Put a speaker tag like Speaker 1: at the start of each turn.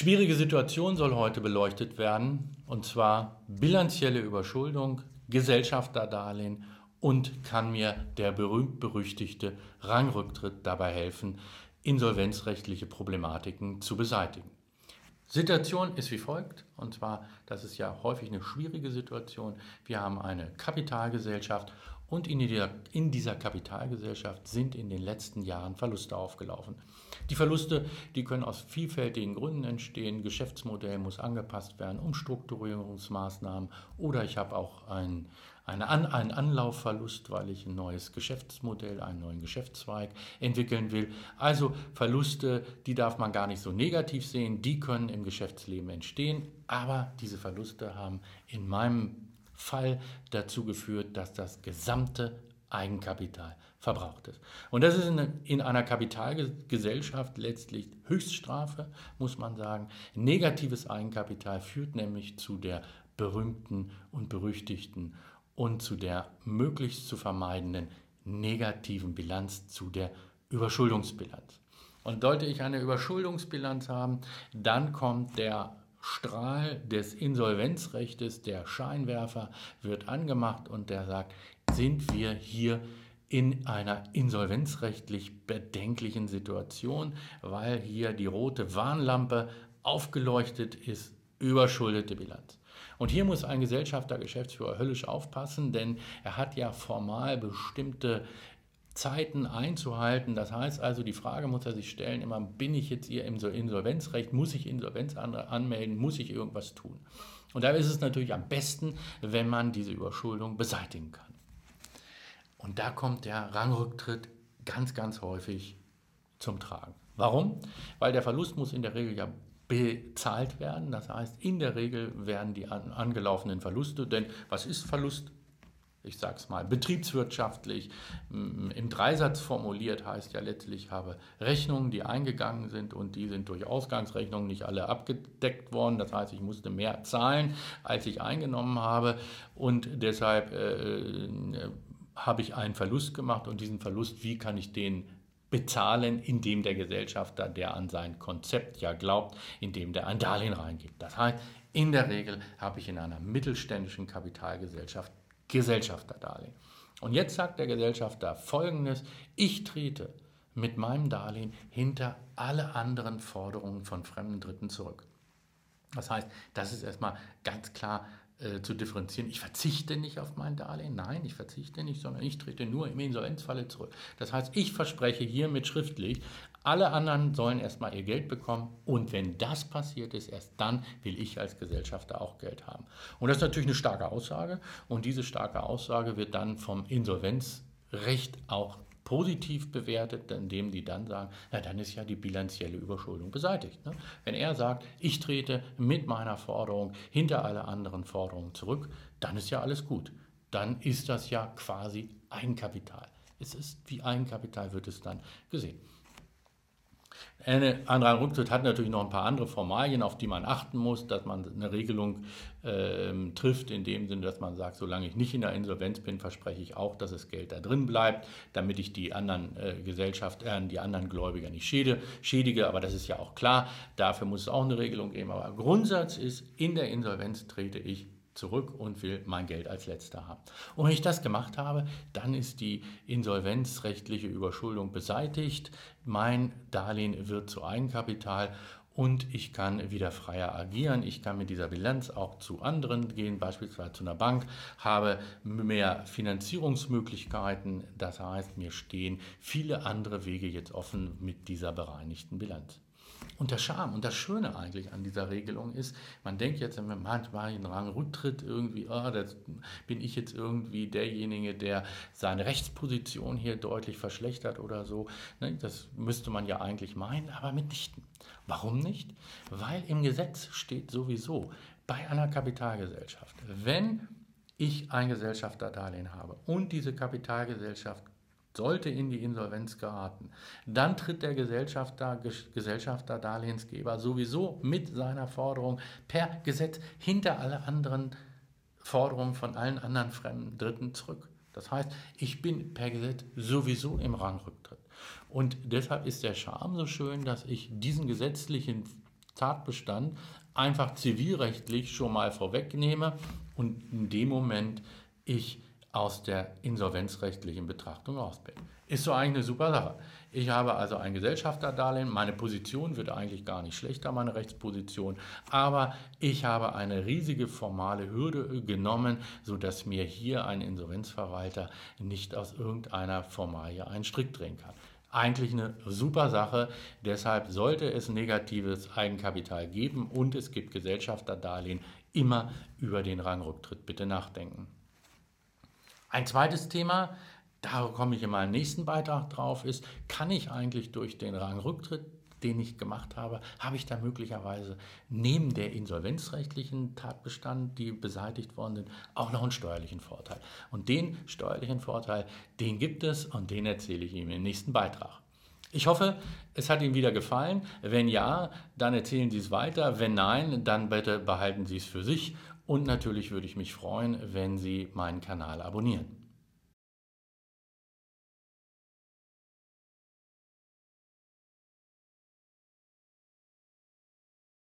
Speaker 1: Schwierige Situation soll heute beleuchtet werden, und zwar bilanzielle Überschuldung, Gesellschafterdarlehen und kann mir der berühmt-berüchtigte Rangrücktritt dabei helfen, insolvenzrechtliche Problematiken zu beseitigen. Situation ist wie folgt, und zwar, das ist ja häufig eine schwierige Situation. Wir haben eine Kapitalgesellschaft und in dieser, in dieser Kapitalgesellschaft sind in den letzten Jahren Verluste aufgelaufen. Die Verluste, die können aus vielfältigen Gründen entstehen. Geschäftsmodell muss angepasst werden, Umstrukturierungsmaßnahmen oder ich habe auch ein, eine An, einen Anlaufverlust, weil ich ein neues Geschäftsmodell, einen neuen Geschäftszweig entwickeln will. Also Verluste, die darf man gar nicht so negativ sehen, die können im Geschäftsleben entstehen, aber diese Verluste haben in meinem Fall dazu geführt, dass das gesamte Eigenkapital verbraucht ist. Und das ist in, in, einer Kapitalgesellschaft letztlich Höchststrafe, muss man sagen. Negatives Eigenkapital führt nämlich zu der berühmten und berüchtigten und zu der möglichst zu vermeidenden negativen Bilanz, zu der Überschuldungsbilanz. Und sollte ich eine Überschuldungsbilanz haben, dann kommt der Strahl des Insolvenzrechtes, der Scheinwerfer, wird angemacht und der sagt, sind wir hier in einer insolvenzrechtlich bedenklichen Situation, weil hier die rote Warnlampe aufgeleuchtet ist, überschuldete Bilanz. Und hier muss ein Gesellschafter, Geschäftsführer höllisch aufpassen, denn er hat ja formal bestimmte Zeiten einzuhalten. Das heißt also, die Frage muss er sich stellen, immer bin ich jetzt hier im Insolvenzrecht, muss ich Insolvenz anmelden, muss ich irgendwas tun? Und da ist es natürlich am besten, wenn man diese Überschuldung beseitigen kann. Und da kommt der Rangrücktritt ganz, ganz häufig zum Tragen. Warum? Weil der Verlust muss in der Regel ja bezahlt werden. Das heißt, in der Regel werden die angelaufenen Verluste, denn was ist Verlust? Ich sage es mal, betriebswirtschaftlich im Dreisatz formuliert heißt ja letztlich, ich habe Rechnungen, die eingegangen sind und die sind durch Ausgangsrechnungen nicht alle abgedeckt worden. Das heißt, ich musste mehr zahlen, als ich eingenommen habe und deshalb äh, habe ich einen Verlust gemacht und diesen Verlust, wie kann ich den bezahlen, indem der Gesellschafter, der an sein Konzept ja glaubt, indem der ein Darlehen reingibt. Das heißt, in der Regel habe ich in einer mittelständischen Kapitalgesellschaft Gesellschafterdarlehen. Und jetzt sagt der Gesellschafter folgendes, ich trete mit meinem Darlehen hinter alle anderen Forderungen von fremden Dritten zurück. Das heißt, das ist erstmal ganz klar äh, zu differenzieren. Ich verzichte nicht auf mein Darlehen. Nein, ich verzichte nicht, sondern ich trete nur im Insolvenzfalle zurück. Das heißt, ich verspreche hiermit schriftlich, alle anderen sollen erstmal ihr Geld bekommen und wenn das passiert ist, erst dann will ich als Gesellschafter auch Geld haben. Und das ist natürlich eine starke Aussage und diese starke Aussage wird dann vom Insolvenzrecht auch positiv bewertet, indem die dann sagen, na dann ist ja die bilanzielle Überschuldung beseitigt. Ne? Wenn er sagt, ich trete mit meiner Forderung hinter alle anderen Forderungen zurück, dann ist ja alles gut. Dann ist das ja quasi Eigenkapital. Es ist wie Eigenkapital wird es dann gesehen. Ein anderer Rücktritt hat natürlich noch ein paar andere Formalien, auf die man achten muss, dass man eine Regelung äh, trifft, in dem Sinne, dass man sagt, solange ich nicht in der Insolvenz bin, verspreche ich auch, dass das Geld da drin bleibt, damit ich die anderen äh, Gesellschaft, äh, die anderen Gläubiger nicht schädige, schädige. Aber das ist ja auch klar, dafür muss es auch eine Regelung geben. Aber Grundsatz ist, in der Insolvenz trete ich zurück und will mein Geld als letzter haben. Und wenn ich das gemacht habe, dann ist die insolvenzrechtliche Überschuldung beseitigt, mein Darlehen wird zu Eigenkapital und ich kann wieder freier agieren. Ich kann mit dieser Bilanz auch zu anderen gehen, beispielsweise zu einer Bank, habe mehr Finanzierungsmöglichkeiten. Das heißt, mir stehen viele andere Wege jetzt offen mit dieser bereinigten Bilanz. Und der Charme und das Schöne eigentlich an dieser Regelung ist, man denkt jetzt, wenn man manchmal in Rang Rücktritt irgendwie, oh, das bin ich jetzt irgendwie derjenige, der seine Rechtsposition hier deutlich verschlechtert oder so. Ne, das müsste man ja eigentlich meinen, aber mitnichten. Warum nicht? Weil im Gesetz steht sowieso bei einer Kapitalgesellschaft, wenn ich ein Gesellschafterdarlehen habe und diese Kapitalgesellschaft sollte in die Insolvenz geraten, dann tritt der Gesellschafter, Gesellschafter, Darlehensgeber sowieso mit seiner Forderung per Gesetz hinter alle anderen Forderungen von allen anderen fremden Dritten zurück. Das heißt, ich bin per Gesetz sowieso im Rangrücktritt. Und deshalb ist der Charme so schön, dass ich diesen gesetzlichen Tatbestand einfach zivilrechtlich schon mal vorwegnehme und in dem Moment ich aus der insolvenzrechtlichen Betrachtung raus bin. Ist so eigentlich eine super Sache. Ich habe also ein Gesellschafterdarlehen, meine Position wird eigentlich gar nicht schlechter, meine Rechtsposition, aber ich habe eine riesige formale Hürde genommen, sodass mir hier ein Insolvenzverwalter nicht aus irgendeiner Formalie einen Strick drehen kann. Eigentlich eine super Sache, deshalb sollte es negatives Eigenkapital geben und es gibt Gesellschafterdarlehen, immer über den Rangrücktritt bitte nachdenken. Ein zweites Thema, da komme ich in meinem nächsten Beitrag drauf, ist, kann ich eigentlich durch den Rangrücktritt, den ich gemacht habe, habe ich da möglicherweise neben der insolvenzrechtlichen Tatbestand, die beseitigt worden sind, auch noch einen steuerlichen Vorteil. Und den steuerlichen Vorteil, den gibt es und den erzähle ich Ihnen im nächsten Beitrag. Ich hoffe, es hat Ihnen wieder gefallen. Wenn ja, dann erzählen Sie es weiter. Wenn nein, dann bitte behalten Sie es für sich und natürlich würde ich mich freuen, wenn Sie meinen Kanal abonnieren.